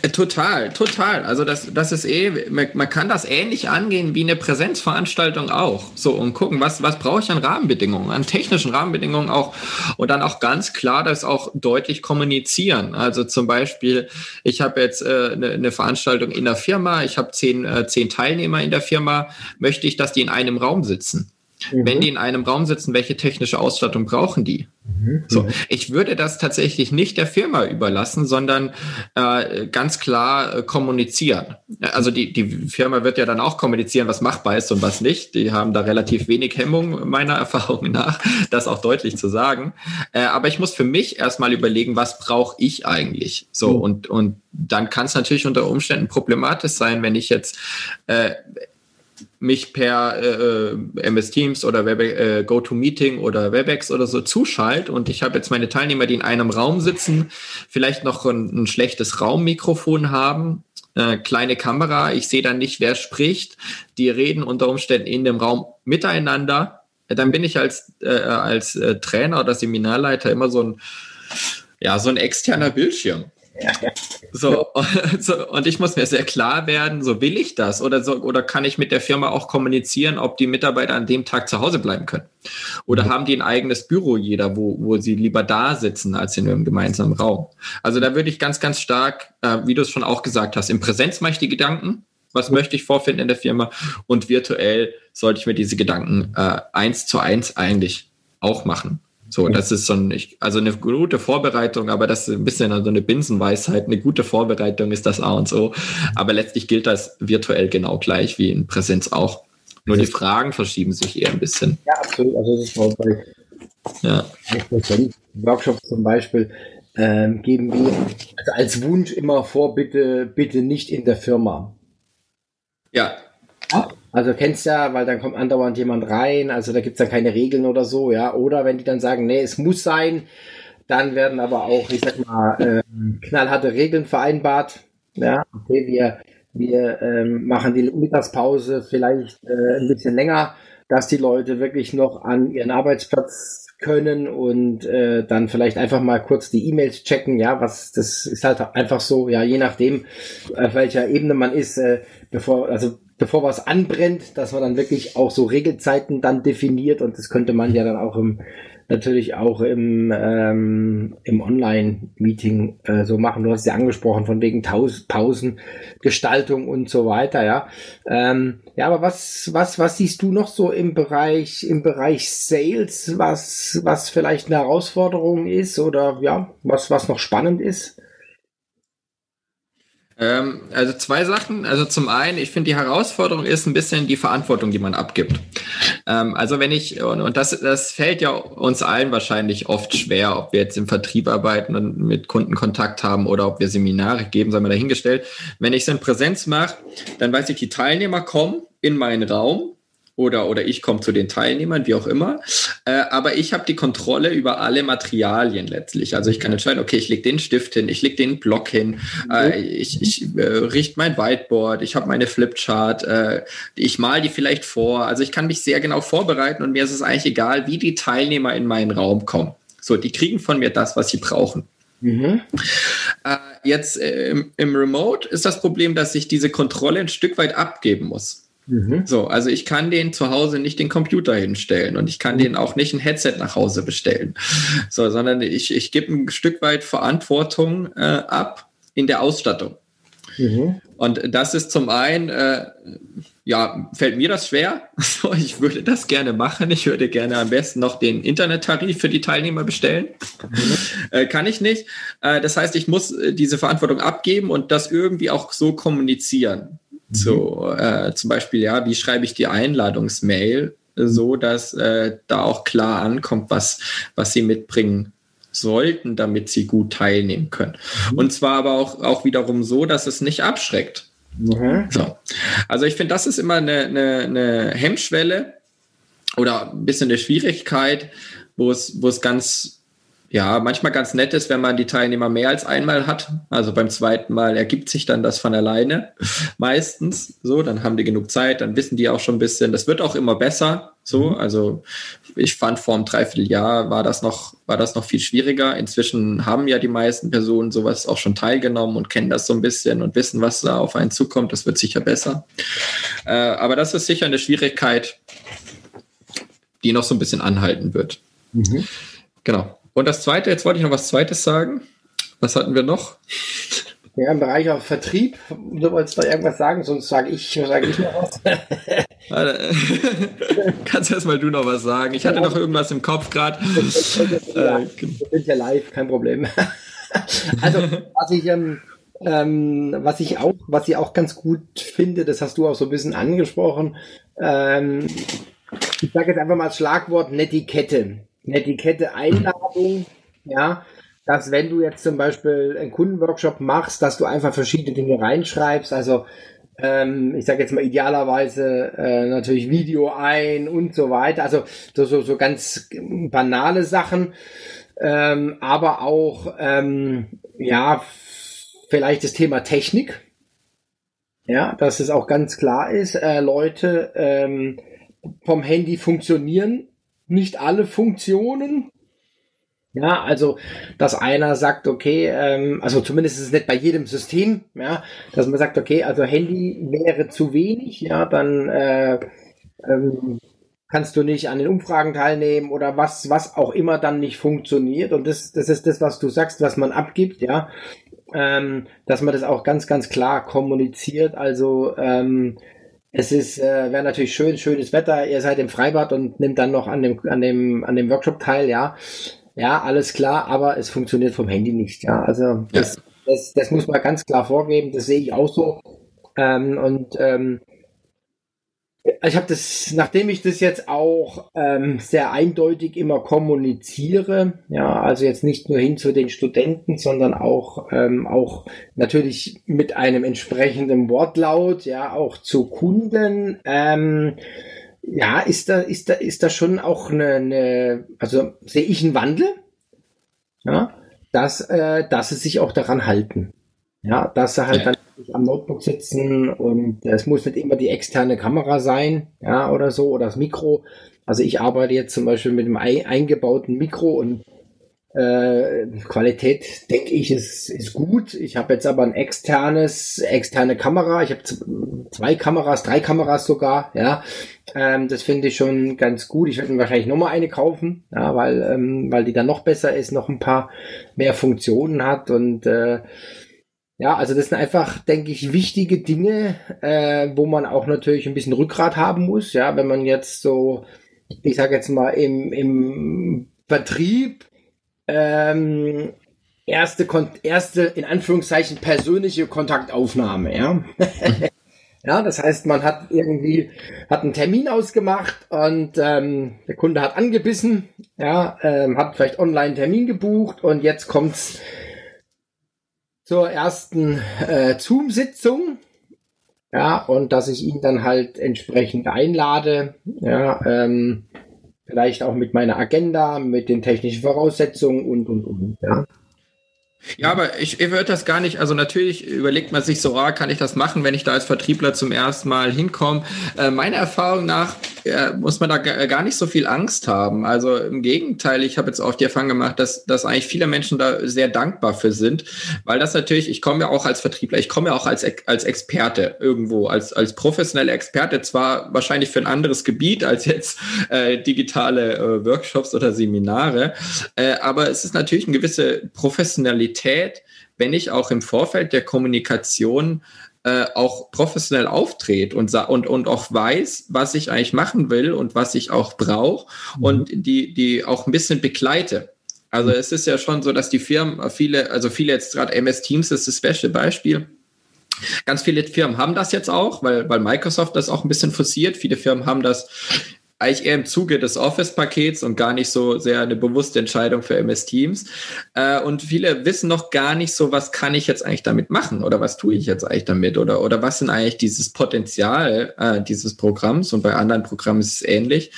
Äh, total, total. Also das, das ist eh, man kann das ähnlich angehen wie eine Präsenzveranstaltung auch. So und gucken, was, was brauche ich an Rahmenbedingungen, an technischen Rahmenbedingungen auch und dann auch ganz klar das auch deutlich kommunizieren. Also zum Beispiel, ich habe jetzt äh, eine, eine Veranstaltung in der Firma, ich habe zehn, äh, zehn Teilnehmer in der Firma, möchte ich, dass die in einem Raum sitzen. Mhm. Wenn die in einem Raum sitzen, welche technische Ausstattung brauchen die? Mhm. So, ich würde das tatsächlich nicht der Firma überlassen, sondern äh, ganz klar äh, kommunizieren. Also die, die Firma wird ja dann auch kommunizieren, was machbar ist und was nicht. Die haben da relativ wenig Hemmung, meiner Erfahrung nach, das auch deutlich zu sagen. Äh, aber ich muss für mich erstmal überlegen, was brauche ich eigentlich? So, mhm. und, und dann kann es natürlich unter Umständen problematisch sein, wenn ich jetzt äh, mich per äh, äh MS Teams oder Web, äh, GoToMeeting oder WebEx oder so zuschalte und ich habe jetzt meine Teilnehmer, die in einem Raum sitzen, vielleicht noch ein, ein schlechtes Raummikrofon haben, äh, kleine Kamera, ich sehe dann nicht, wer spricht, die reden unter Umständen in dem Raum miteinander, dann bin ich als, äh, als äh, Trainer oder Seminarleiter immer so ein, ja, so ein externer Bildschirm. So, so, und ich muss mir sehr klar werden, so will ich das oder so, oder kann ich mit der Firma auch kommunizieren, ob die Mitarbeiter an dem Tag zu Hause bleiben können? Oder mhm. haben die ein eigenes Büro jeder, wo, wo sie lieber da sitzen als in einem gemeinsamen Raum? Also da würde ich ganz, ganz stark, äh, wie du es schon auch gesagt hast, im Präsenz mache ich die Gedanken, was möchte ich vorfinden in der Firma und virtuell sollte ich mir diese Gedanken äh, eins zu eins eigentlich auch machen. So, das ist so ein, also eine gute Vorbereitung, aber das ist ein bisschen so eine Binsenweisheit. Eine gute Vorbereitung ist das A und so. Aber letztlich gilt das virtuell genau gleich wie in Präsenz auch. Nur die Fragen verschieben sich eher ein bisschen. Ja, absolut. Also das ist auch bei ja. Workshops zum Beispiel ähm, geben wir also als Wunsch immer vor, bitte, bitte nicht in der Firma. Ja. ja also kennst ja, weil dann kommt andauernd jemand rein, also da gibt's dann keine Regeln oder so, ja. Oder wenn die dann sagen, nee, es muss sein, dann werden aber auch, ich sag mal, äh, knallharte Regeln vereinbart. Ja, okay, wir, wir ähm, machen die Mittagspause vielleicht äh, ein bisschen länger, dass die Leute wirklich noch an ihren Arbeitsplatz können und äh, dann vielleicht einfach mal kurz die E-Mails checken, ja, was das ist halt einfach so, ja, je nachdem, auf welcher Ebene man ist, äh, bevor, also bevor was anbrennt, dass man dann wirklich auch so Regelzeiten dann definiert und das könnte man ja dann auch im natürlich auch im, ähm, im Online-Meeting äh, so machen. Du hast ja angesprochen von wegen Taus Pausengestaltung und so weiter, ja. Ähm, ja, aber was, was, was siehst du noch so im Bereich, im Bereich Sales, was, was vielleicht eine Herausforderung ist oder ja, was, was noch spannend ist? Ähm, also zwei Sachen. Also zum einen, ich finde die Herausforderung ist ein bisschen die Verantwortung, die man abgibt. Ähm, also wenn ich, und, und das, das fällt ja uns allen wahrscheinlich oft schwer, ob wir jetzt im Vertrieb arbeiten und mit Kunden Kontakt haben oder ob wir Seminare geben, sei mal dahingestellt. Wenn ich so in Präsenz mache, dann weiß ich, die Teilnehmer kommen in meinen Raum oder, oder ich komme zu den Teilnehmern, wie auch immer. Äh, aber ich habe die Kontrolle über alle Materialien letztlich. Also ich kann entscheiden, okay, ich lege den Stift hin, ich lege den Block hin, mhm. äh, ich, ich äh, richte mein Whiteboard, ich habe meine Flipchart, äh, ich mal die vielleicht vor. Also ich kann mich sehr genau vorbereiten und mir ist es eigentlich egal, wie die Teilnehmer in meinen Raum kommen. So, die kriegen von mir das, was sie brauchen. Mhm. Äh, jetzt äh, im, im Remote ist das Problem, dass ich diese Kontrolle ein Stück weit abgeben muss. Mhm. So, also ich kann den zu Hause nicht den Computer hinstellen und ich kann den auch nicht ein Headset nach Hause bestellen. So, sondern ich, ich gebe ein Stück weit Verantwortung äh, ab in der Ausstattung. Mhm. Und das ist zum einen, äh, ja, fällt mir das schwer. So, ich würde das gerne machen. Ich würde gerne am besten noch den Internettarif für die Teilnehmer bestellen. Mhm. Äh, kann ich nicht. Äh, das heißt, ich muss äh, diese Verantwortung abgeben und das irgendwie auch so kommunizieren. So, mhm. äh, zum Beispiel, ja, wie schreibe ich die Einladungsmail so, dass äh, da auch klar ankommt, was, was sie mitbringen sollten, damit sie gut teilnehmen können. Mhm. Und zwar aber auch, auch wiederum so, dass es nicht abschreckt. Mhm. So. Also ich finde, das ist immer eine, eine, eine Hemmschwelle oder ein bisschen eine Schwierigkeit, wo es, wo es ganz ja, manchmal ganz nett ist, wenn man die Teilnehmer mehr als einmal hat. Also beim zweiten Mal ergibt sich dann das von alleine. Meistens so, dann haben die genug Zeit, dann wissen die auch schon ein bisschen. Das wird auch immer besser. So, mhm. also ich fand vor einem Dreivierteljahr war das noch, war das noch viel schwieriger. Inzwischen haben ja die meisten Personen sowas auch schon teilgenommen und kennen das so ein bisschen und wissen, was da auf einen zukommt. Das wird sicher besser. Äh, aber das ist sicher eine Schwierigkeit, die noch so ein bisschen anhalten wird. Mhm. Genau. Und das Zweite, jetzt wollte ich noch was Zweites sagen. Was hatten wir noch? Ja, im Bereich auch Vertrieb. Du wolltest da irgendwas sagen, sonst sage ich, sage ich noch was. Kannst erstmal du noch was sagen. Ich hatte noch irgendwas im Kopf gerade. Ja, wir sind ja live, kein Problem. also, was ich, ähm, ähm, was ich auch, was ich auch ganz gut finde, das hast du auch so ein bisschen angesprochen. Ähm, ich sage jetzt einfach mal das Schlagwort Netiquette. Netiquette Einladung, ja, dass wenn du jetzt zum Beispiel einen Kundenworkshop machst, dass du einfach verschiedene Dinge reinschreibst, also ähm, ich sage jetzt mal idealerweise äh, natürlich Video ein und so weiter, also so, so, so ganz banale Sachen, ähm, aber auch ähm, ja vielleicht das Thema Technik, ja, dass es auch ganz klar ist, äh, Leute ähm, vom Handy funktionieren nicht alle Funktionen. Ja, also, dass einer sagt, okay, ähm, also zumindest ist es nicht bei jedem System, ja, dass man sagt, okay, also Handy wäre zu wenig, ja, dann äh, ähm, kannst du nicht an den Umfragen teilnehmen oder was, was auch immer dann nicht funktioniert. Und das, das ist das, was du sagst, was man abgibt, ja, ähm, dass man das auch ganz, ganz klar kommuniziert. Also ähm, es ist, äh, wäre natürlich schön, schönes Wetter. Ihr seid im Freibad und nimmt dann noch an dem, an dem, an dem Workshop teil, ja. Ja, alles klar, aber es funktioniert vom Handy nicht, ja. Also das, ja. das, das muss man ganz klar vorgeben. Das sehe ich auch so. Ähm, und ähm, ich habe das, nachdem ich das jetzt auch ähm, sehr eindeutig immer kommuniziere, ja, also jetzt nicht nur hin zu den Studenten, sondern auch ähm, auch natürlich mit einem entsprechenden Wortlaut, ja, auch zu Kunden. Ähm, ja, ist da ist da ist da schon auch eine, eine also sehe ich einen Wandel, ja, dass äh, dass sie sich auch daran halten. Ja, dass sie halt ja. Am Notebook sitzen und es muss nicht immer die externe Kamera sein, ja, oder so, oder das Mikro. Also ich arbeite jetzt zum Beispiel mit einem eingebauten Mikro und äh, Qualität, denke ich, ist, ist gut. Ich habe jetzt aber ein externes, externe Kamera. Ich habe zwei Kameras, drei Kameras sogar, ja. Ähm, das finde ich schon ganz gut. Ich werde mir wahrscheinlich nochmal eine kaufen, ja, weil, ähm, weil die dann noch besser ist, noch ein paar mehr Funktionen hat und äh, ja, also das sind einfach, denke ich, wichtige Dinge, äh, wo man auch natürlich ein bisschen Rückgrat haben muss. Ja, wenn man jetzt so, ich sage jetzt mal im, im Vertrieb ähm, erste, erste in Anführungszeichen persönliche Kontaktaufnahme. Ja. Ja, das heißt, man hat irgendwie hat einen Termin ausgemacht und ähm, der Kunde hat angebissen, ja, ähm, hat vielleicht online einen Termin gebucht und jetzt kommt's zur ersten äh, Zoom-Sitzung. Ja, und dass ich ihn dann halt entsprechend einlade. Ja, ähm, vielleicht auch mit meiner Agenda, mit den technischen Voraussetzungen und, und, und. Ja. Ja, aber ich, ich würde das gar nicht, also natürlich überlegt man sich so, ah, kann ich das machen, wenn ich da als Vertriebler zum ersten Mal hinkomme. Äh, meiner Erfahrung nach äh, muss man da gar nicht so viel Angst haben. Also im Gegenteil, ich habe jetzt auch die Erfahrung gemacht, dass, dass eigentlich viele Menschen da sehr dankbar für sind, weil das natürlich, ich komme ja auch als Vertriebler, ich komme ja auch als, als Experte irgendwo, als, als professioneller Experte, zwar wahrscheinlich für ein anderes Gebiet als jetzt äh, digitale äh, Workshops oder Seminare, äh, aber es ist natürlich eine gewisse Professionalität, wenn ich auch im Vorfeld der Kommunikation äh, auch professionell auftritt und, und, und auch weiß, was ich eigentlich machen will und was ich auch brauche mhm. und die, die auch ein bisschen begleite. Also mhm. es ist ja schon so, dass die Firmen, viele, also viele jetzt gerade MS Teams ist das beste Beispiel. Ganz viele Firmen haben das jetzt auch, weil, weil Microsoft das auch ein bisschen forciert. Viele Firmen haben das eigentlich eher im Zuge des Office-Pakets und gar nicht so sehr eine bewusste Entscheidung für MS Teams. Äh, und viele wissen noch gar nicht so, was kann ich jetzt eigentlich damit machen oder was tue ich jetzt eigentlich damit oder, oder was sind eigentlich dieses Potenzial äh, dieses Programms und bei anderen Programmen ist es ähnlich.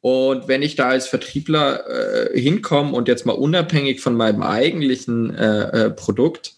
Und wenn ich da als Vertriebler äh, hinkomme und jetzt mal unabhängig von meinem eigentlichen äh, äh, Produkt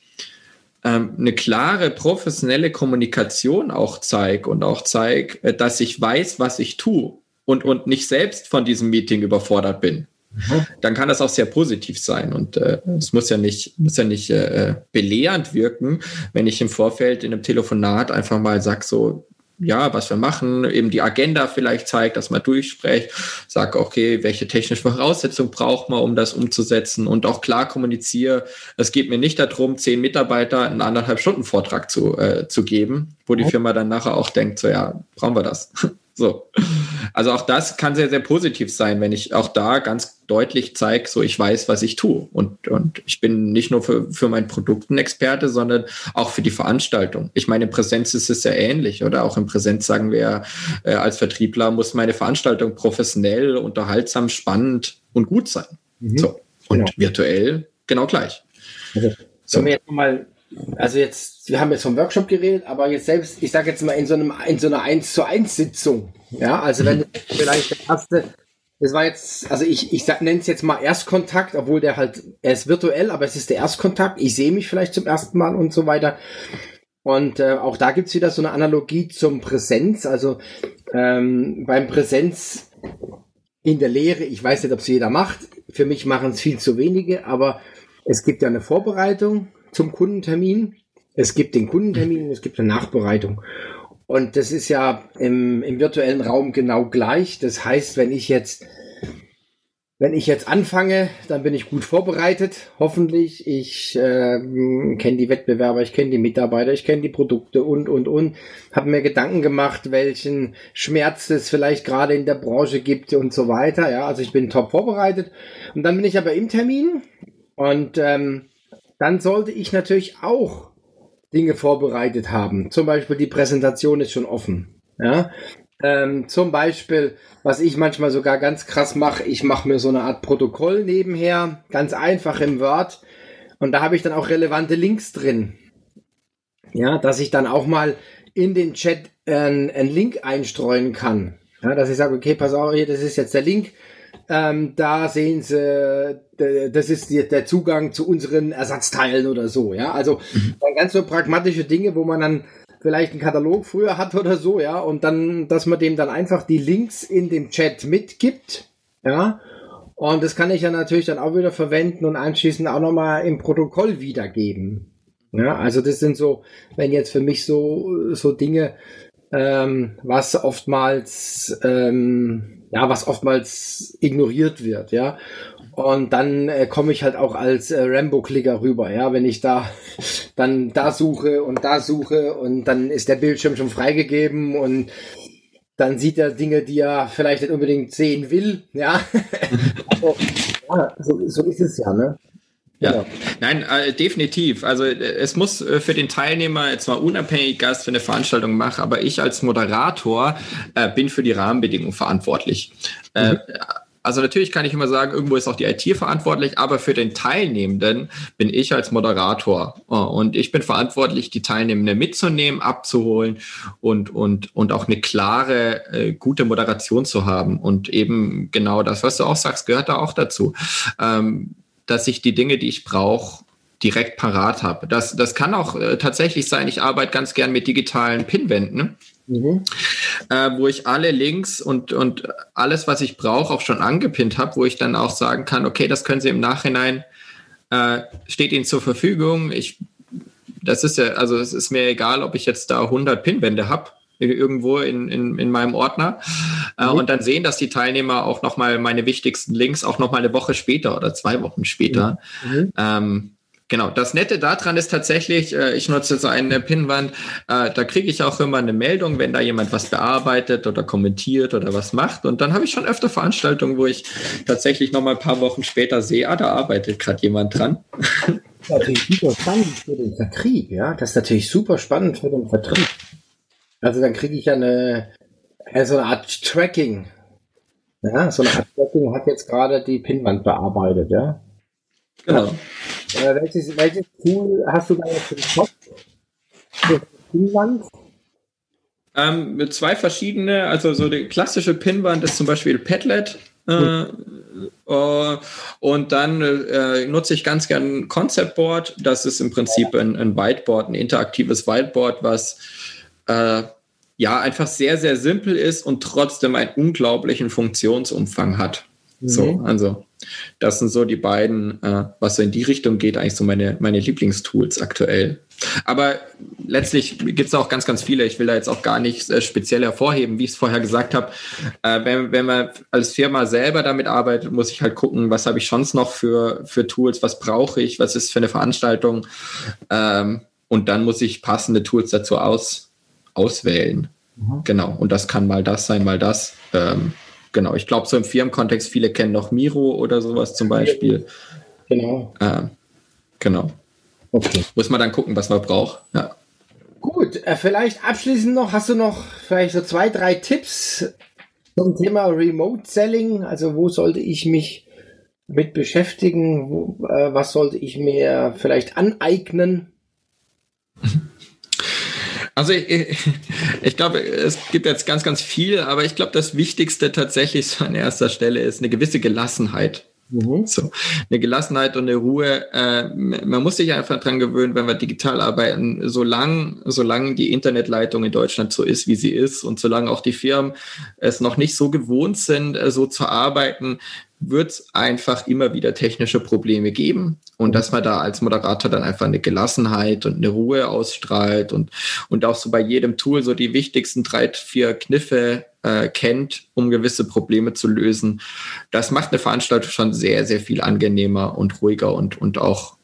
ähm, eine klare professionelle Kommunikation auch zeige und auch zeige, äh, dass ich weiß, was ich tue und, und nicht selbst von diesem Meeting überfordert bin, mhm. dann kann das auch sehr positiv sein. Und äh, es muss ja nicht, muss ja nicht äh, belehrend wirken, wenn ich im Vorfeld in einem Telefonat einfach mal sage, so, ja, was wir machen, eben die Agenda vielleicht zeigt, dass man durchspricht, sagt, okay, welche technische Voraussetzungen braucht man, um das umzusetzen und auch klar kommuniziere, es geht mir nicht darum, zehn Mitarbeiter einen anderthalb Stunden Vortrag zu, äh, zu geben, wo die Firma dann nachher auch denkt, so ja, brauchen wir das. So. Also auch das kann sehr, sehr positiv sein, wenn ich auch da ganz deutlich zeige, so ich weiß, was ich tue. Und, und ich bin nicht nur für, für mein Produkt ein Experte, sondern auch für die Veranstaltung. Ich meine, in Präsenz ist es ja ähnlich, oder? Auch in Präsenz sagen wir, äh, als Vertriebler muss meine Veranstaltung professionell, unterhaltsam, spannend und gut sein. Mhm. So. Und genau. virtuell genau gleich. Also, so. Wenn wir jetzt mal also jetzt, wir haben jetzt vom Workshop geredet, aber jetzt selbst, ich sage jetzt mal in so einem, in so einer 1 zu 1 Sitzung. Ja, also wenn vielleicht der erste, das war jetzt, also ich, ich nenne es jetzt mal Erstkontakt, obwohl der halt, er ist virtuell, aber es ist der Erstkontakt. Ich sehe mich vielleicht zum ersten Mal und so weiter. Und äh, auch da gibt's wieder so eine Analogie zum Präsenz. Also ähm, beim Präsenz in der Lehre, ich weiß nicht, ob es jeder macht. Für mich machen es viel zu wenige, aber es gibt ja eine Vorbereitung zum Kundentermin. Es gibt den Kundentermin, es gibt eine Nachbereitung. Und das ist ja im, im virtuellen Raum genau gleich. Das heißt, wenn ich jetzt wenn ich jetzt anfange, dann bin ich gut vorbereitet, hoffentlich. Ich äh, kenne die Wettbewerber, ich kenne die Mitarbeiter, ich kenne die Produkte und, und, und. Habe mir Gedanken gemacht, welchen Schmerz es vielleicht gerade in der Branche gibt und so weiter. Ja, also ich bin top vorbereitet. Und dann bin ich aber im Termin und ähm, dann sollte ich natürlich auch Dinge vorbereitet haben. Zum Beispiel die Präsentation ist schon offen. Ja? Ähm, zum Beispiel, was ich manchmal sogar ganz krass mache, ich mache mir so eine Art Protokoll nebenher, ganz einfach im Word. Und da habe ich dann auch relevante Links drin. Ja, dass ich dann auch mal in den Chat äh, einen Link einstreuen kann. Ja, dass ich sage, okay, pass auf, hier, das ist jetzt der Link ähm, da sehen Sie, das ist der Zugang zu unseren Ersatzteilen oder so, ja. Also mhm. ganz so pragmatische Dinge, wo man dann vielleicht einen Katalog früher hat oder so, ja, und dann, dass man dem dann einfach die Links in dem Chat mitgibt, ja. Und das kann ich ja natürlich dann auch wieder verwenden und anschließend auch nochmal im Protokoll wiedergeben. Ja, also das sind so, wenn jetzt für mich so, so Dinge, ähm, was oftmals, ähm, ja, was oftmals ignoriert wird, ja. Und dann äh, komme ich halt auch als äh, Rambo-Klicker rüber, ja, wenn ich da dann da suche und da suche und dann ist der Bildschirm schon freigegeben und dann sieht er Dinge, die er vielleicht nicht unbedingt sehen will, ja. also, ja so, so ist es ja, ne? Ja, nein, äh, definitiv. Also äh, es muss äh, für den Teilnehmer jetzt mal unabhängig Gast für eine Veranstaltung machen, aber ich als Moderator äh, bin für die Rahmenbedingungen verantwortlich. Äh, mhm. also natürlich kann ich immer sagen, irgendwo ist auch die IT verantwortlich, aber für den Teilnehmenden bin ich als Moderator und ich bin verantwortlich, die Teilnehmenden mitzunehmen, abzuholen und und und auch eine klare, äh, gute Moderation zu haben und eben genau das, was du auch sagst, gehört da auch dazu. Ähm, dass ich die Dinge, die ich brauche, direkt parat habe. Das, das kann auch äh, tatsächlich sein, ich arbeite ganz gern mit digitalen Pinwänden, mhm. äh, wo ich alle Links und, und alles, was ich brauche, auch schon angepinnt habe, wo ich dann auch sagen kann, okay, das können Sie im Nachhinein, äh, steht Ihnen zur Verfügung. Ich, das ist ja, also es ist mir egal, ob ich jetzt da 100 Pinwände habe irgendwo in, in, in meinem Ordner äh, mhm. und dann sehen, dass die Teilnehmer auch nochmal meine wichtigsten Links auch nochmal eine Woche später oder zwei Wochen später. Mhm. Ähm, Genau, das Nette daran ist tatsächlich, äh, ich nutze so eine Pinnwand, äh, da kriege ich auch immer eine Meldung, wenn da jemand was bearbeitet oder kommentiert oder was macht. Und dann habe ich schon öfter Veranstaltungen, wo ich tatsächlich noch mal ein paar Wochen später sehe, ah, da arbeitet gerade jemand dran. Das ist natürlich super spannend für den Vertrieb, ja. Das ist natürlich super spannend für den Vertrieb. Also dann kriege ich ja eine, also eine Art Tracking. Ja, so eine Abdeckung hat jetzt gerade die Pinnwand bearbeitet, ja. Genau. Äh, welches, welches Tool hast du da jetzt im Kopf? Pinnwand? Ähm, mit zwei verschiedene, also so die klassische Pinnwand ist zum Beispiel Padlet. Äh, uh, und dann äh, nutze ich ganz gern ein Concept Board. Das ist im Prinzip ein, ein Whiteboard, ein interaktives Whiteboard, was äh, ja einfach sehr, sehr simpel ist und trotzdem einen unglaublichen Funktionsumfang hat. Mhm. So, also das sind so die beiden, äh, was so in die Richtung geht, eigentlich so meine, meine Lieblingstools aktuell. Aber letztlich gibt es auch ganz, ganz viele. Ich will da jetzt auch gar nicht äh, speziell hervorheben, wie ich es vorher gesagt habe. Äh, wenn, wenn man als Firma selber damit arbeitet, muss ich halt gucken, was habe ich sonst noch für, für Tools, was brauche ich, was ist für eine Veranstaltung. Ähm, und dann muss ich passende Tools dazu aus, auswählen. Mhm. Genau. Und das kann mal das sein, mal das. Ähm, genau. Ich glaube, so im Firmenkontext, viele kennen noch Miro oder sowas zum Beispiel. Genau. Ähm, genau. Okay. Muss man dann gucken, was man braucht. Ja. Gut, äh, vielleicht abschließend noch, hast du noch vielleicht so zwei, drei Tipps zum Thema Remote Selling? Also wo sollte ich mich mit beschäftigen? Wo, äh, was sollte ich mir vielleicht aneignen? Also ich, ich, glaube, es gibt jetzt ganz, ganz viel, aber ich glaube, das Wichtigste tatsächlich an erster Stelle ist eine gewisse Gelassenheit. Mhm. So, eine Gelassenheit und eine Ruhe. Äh, man muss sich einfach dran gewöhnen, wenn wir digital arbeiten, solange, solange die Internetleitung in Deutschland so ist, wie sie ist und solange auch die Firmen es noch nicht so gewohnt sind, äh, so zu arbeiten, wird es einfach immer wieder technische Probleme geben und dass man da als Moderator dann einfach eine Gelassenheit und eine Ruhe ausstrahlt und, und auch so bei jedem Tool so die wichtigsten drei, vier Kniffe äh, kennt, um gewisse Probleme zu lösen. Das macht eine Veranstaltung schon sehr, sehr viel angenehmer und ruhiger und, und auch,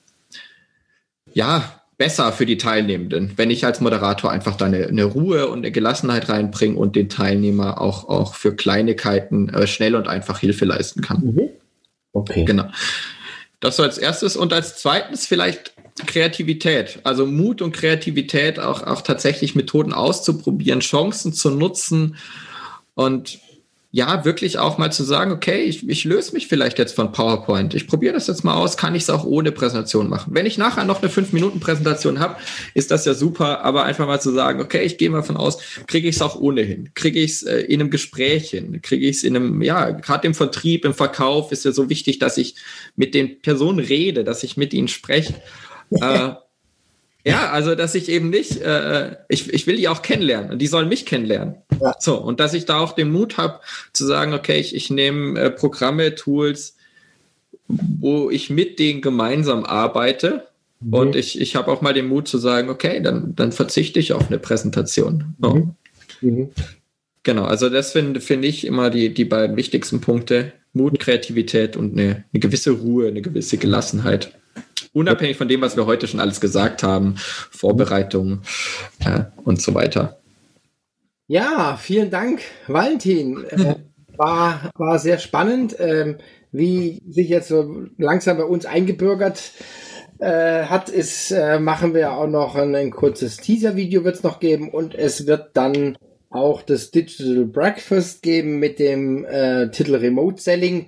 ja, besser für die Teilnehmenden, wenn ich als Moderator einfach da eine, eine Ruhe und eine Gelassenheit reinbringe und den Teilnehmer auch, auch für Kleinigkeiten äh, schnell und einfach Hilfe leisten kann. Mhm. Okay. Genau. Das so als erstes und als zweites vielleicht Kreativität, also Mut und Kreativität, auch, auch tatsächlich Methoden auszuprobieren, Chancen zu nutzen und ja, wirklich auch mal zu sagen, okay, ich, ich löse mich vielleicht jetzt von PowerPoint. Ich probiere das jetzt mal aus, kann ich es auch ohne Präsentation machen. Wenn ich nachher noch eine 5-Minuten-Präsentation habe, ist das ja super, aber einfach mal zu sagen, okay, ich gehe mal von aus, kriege ich es auch ohnehin, kriege ich es äh, in einem Gespräch hin, kriege ich es in einem, ja, gerade im Vertrieb, im Verkauf ist ja so wichtig, dass ich mit den Personen rede, dass ich mit ihnen spreche. äh, ja, also dass ich eben nicht, äh, ich, ich will die auch kennenlernen und die sollen mich kennenlernen. Ja. So, und dass ich da auch den Mut habe zu sagen, okay, ich, ich nehme äh, Programme, Tools, wo ich mit denen gemeinsam arbeite. Mhm. Und ich, ich habe auch mal den Mut zu sagen, okay, dann, dann verzichte ich auf eine Präsentation. So. Mhm. Mhm. Genau, also das finde find ich immer die, die beiden wichtigsten Punkte. Mut, Kreativität und eine, eine gewisse Ruhe, eine gewisse Gelassenheit. Unabhängig von dem, was wir heute schon alles gesagt haben, Vorbereitungen äh, und so weiter. Ja, vielen Dank, Valentin. Äh, war, war sehr spannend, äh, wie sich jetzt so langsam bei uns eingebürgert äh, hat, ist, äh, machen wir auch noch ein, ein kurzes Teaser-Video wird es noch geben und es wird dann auch das Digital Breakfast geben mit dem äh, Titel Remote Selling.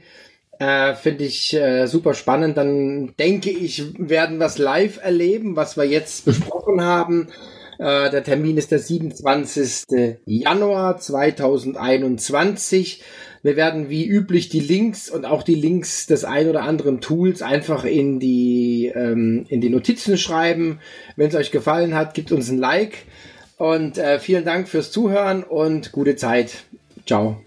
Äh, Finde ich äh, super spannend. Dann denke ich, werden wir es live erleben, was wir jetzt besprochen haben. Äh, der Termin ist der 27. Januar 2021. Wir werden wie üblich die Links und auch die Links des ein oder anderen Tools einfach in die, ähm, in die Notizen schreiben. Wenn es euch gefallen hat, gebt uns ein Like. Und äh, vielen Dank fürs Zuhören und gute Zeit. Ciao.